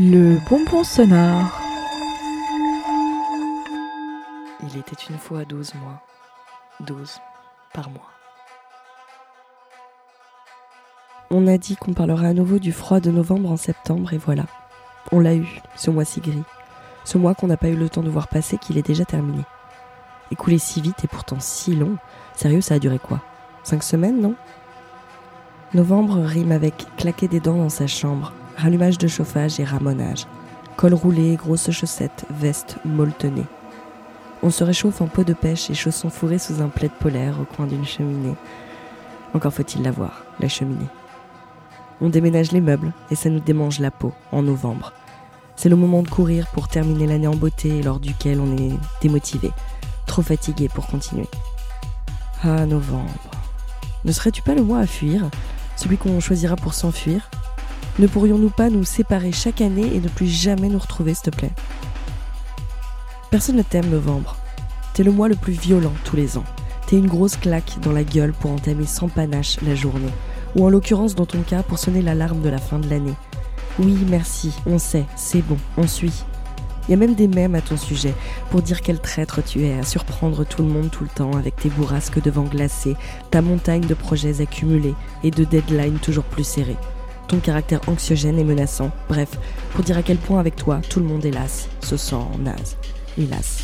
Le bonbon sonore. Il était une fois douze mois. Douze par mois. On a dit qu'on parlera à nouveau du froid de novembre en septembre et voilà. On l'a eu, ce mois si gris. Ce mois qu'on n'a pas eu le temps de voir passer qu'il est déjà terminé. Écoulé si vite et pourtant si long. Sérieux, ça a duré quoi? Cinq semaines, non? Novembre rime avec claquer des dents dans sa chambre, rallumage de chauffage et ramonage. Col roulé, grosses chaussettes, veste molletonnée. On se réchauffe en peau de pêche et chaussons fourrés sous un plaid polaire au coin d'une cheminée. Encore faut-il la voir, la cheminée. On déménage les meubles et ça nous démange la peau en novembre. C'est le moment de courir pour terminer l'année en beauté lors duquel on est démotivé, trop fatigué pour continuer. Ah, novembre. Ne serais-tu pas le mois à fuir? Celui qu'on choisira pour s'enfuir? Ne pourrions-nous pas nous séparer chaque année et ne plus jamais nous retrouver, s'il te plaît? Personne ne t'aime novembre. T'es le mois le plus violent tous les ans. T'es une grosse claque dans la gueule pour entamer sans panache la journée. Ou en l'occurrence dans ton cas pour sonner l'alarme de la fin de l'année. Oui, merci, on sait, c'est bon, on suit. Il y a même des mèmes à ton sujet pour dire quel traître tu es à surprendre tout le monde tout le temps avec tes bourrasques de vent glacé, ta montagne de projets accumulés et de deadlines toujours plus serrés. Ton caractère anxiogène et menaçant, bref, pour dire à quel point avec toi tout le monde hélas se sent naze. Hélas.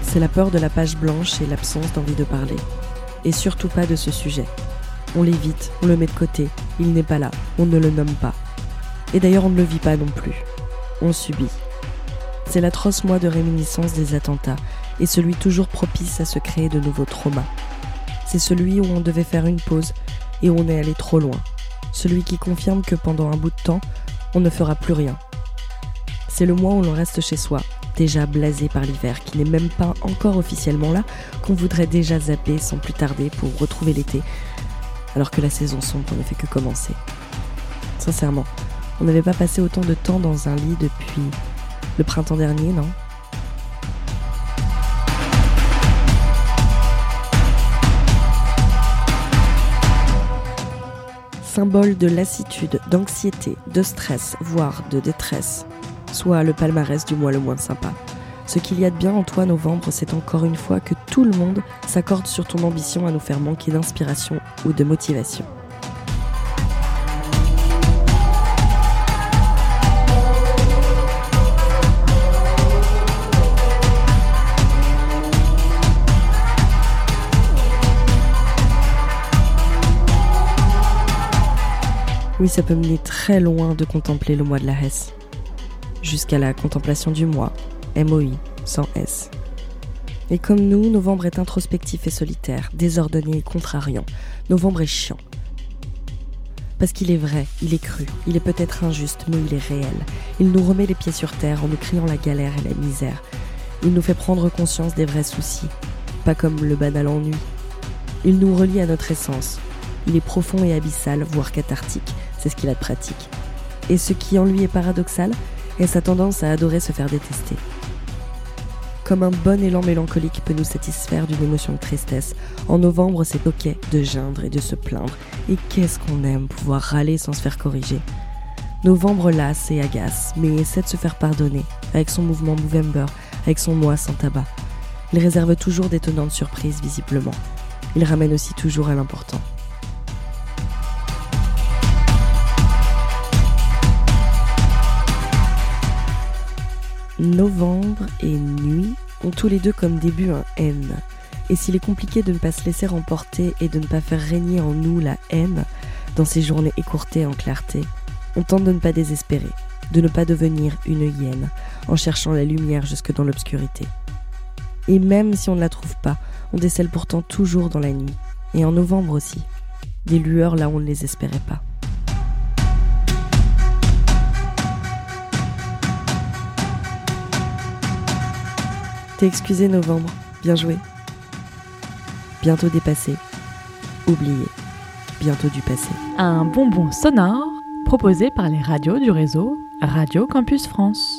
C'est la peur de la page blanche et l'absence d'envie de parler. Et surtout pas de ce sujet. On l'évite, on le met de côté, il n'est pas là, on ne le nomme pas. Et d'ailleurs on ne le vit pas non plus. On subit. C'est l'atroce mois de réminiscence des attentats et celui toujours propice à se créer de nouveaux traumas. C'est celui où on devait faire une pause et où on est allé trop loin. Celui qui confirme que pendant un bout de temps, on ne fera plus rien. C'est le mois où l'on reste chez soi, déjà blasé par l'hiver qui n'est même pas encore officiellement là, qu'on voudrait déjà zapper sans plus tarder pour retrouver l'été, alors que la saison sombre ne fait que commencer. Sincèrement, on n'avait pas passé autant de temps dans un lit depuis le printemps dernier, non? Symbole de lassitude, d'anxiété, de stress, voire de détresse, soit le palmarès du mois le moins sympa. Ce qu'il y a de bien en toi, novembre, c'est encore une fois que tout le monde s'accorde sur ton ambition à nous faire manquer d'inspiration ou de motivation. Oui, ça peut mener très loin de contempler le mois de la Hesse. Jusqu'à la contemplation du mois, MOI, sans S. Et comme nous, novembre est introspectif et solitaire, désordonné et contrariant. Novembre est chiant. Parce qu'il est vrai, il est cru, il est peut-être injuste, mais il est réel. Il nous remet les pieds sur terre en nous criant la galère et la misère. Il nous fait prendre conscience des vrais soucis, pas comme le banal ennui. Il nous relie à notre essence. Il est profond et abyssal, voire cathartique, c'est ce qu'il a de pratique. Et ce qui en lui est paradoxal est sa tendance à adorer se faire détester. Comme un bon élan mélancolique peut nous satisfaire d'une émotion de tristesse, en novembre c'est ok de geindre et de se plaindre. Et qu'est-ce qu'on aime pouvoir râler sans se faire corriger? Novembre lasse et agace, mais essaie de se faire pardonner, avec son mouvement Movember, avec son mois sans tabac. Il réserve toujours d'étonnantes surprises visiblement. Il ramène aussi toujours à l'important. Novembre et nuit ont tous les deux comme début un N. Et s'il est compliqué de ne pas se laisser remporter et de ne pas faire régner en nous la haine dans ces journées écourtées en clarté, on tente de ne pas désespérer, de ne pas devenir une hyène en cherchant la lumière jusque dans l'obscurité. Et même si on ne la trouve pas, on décèle pourtant toujours dans la nuit, et en novembre aussi, des lueurs là où on ne les espérait pas. T'es excusé novembre, bien joué. Bientôt dépassé, oublié, bientôt du passé. Un bonbon sonore proposé par les radios du réseau Radio Campus France.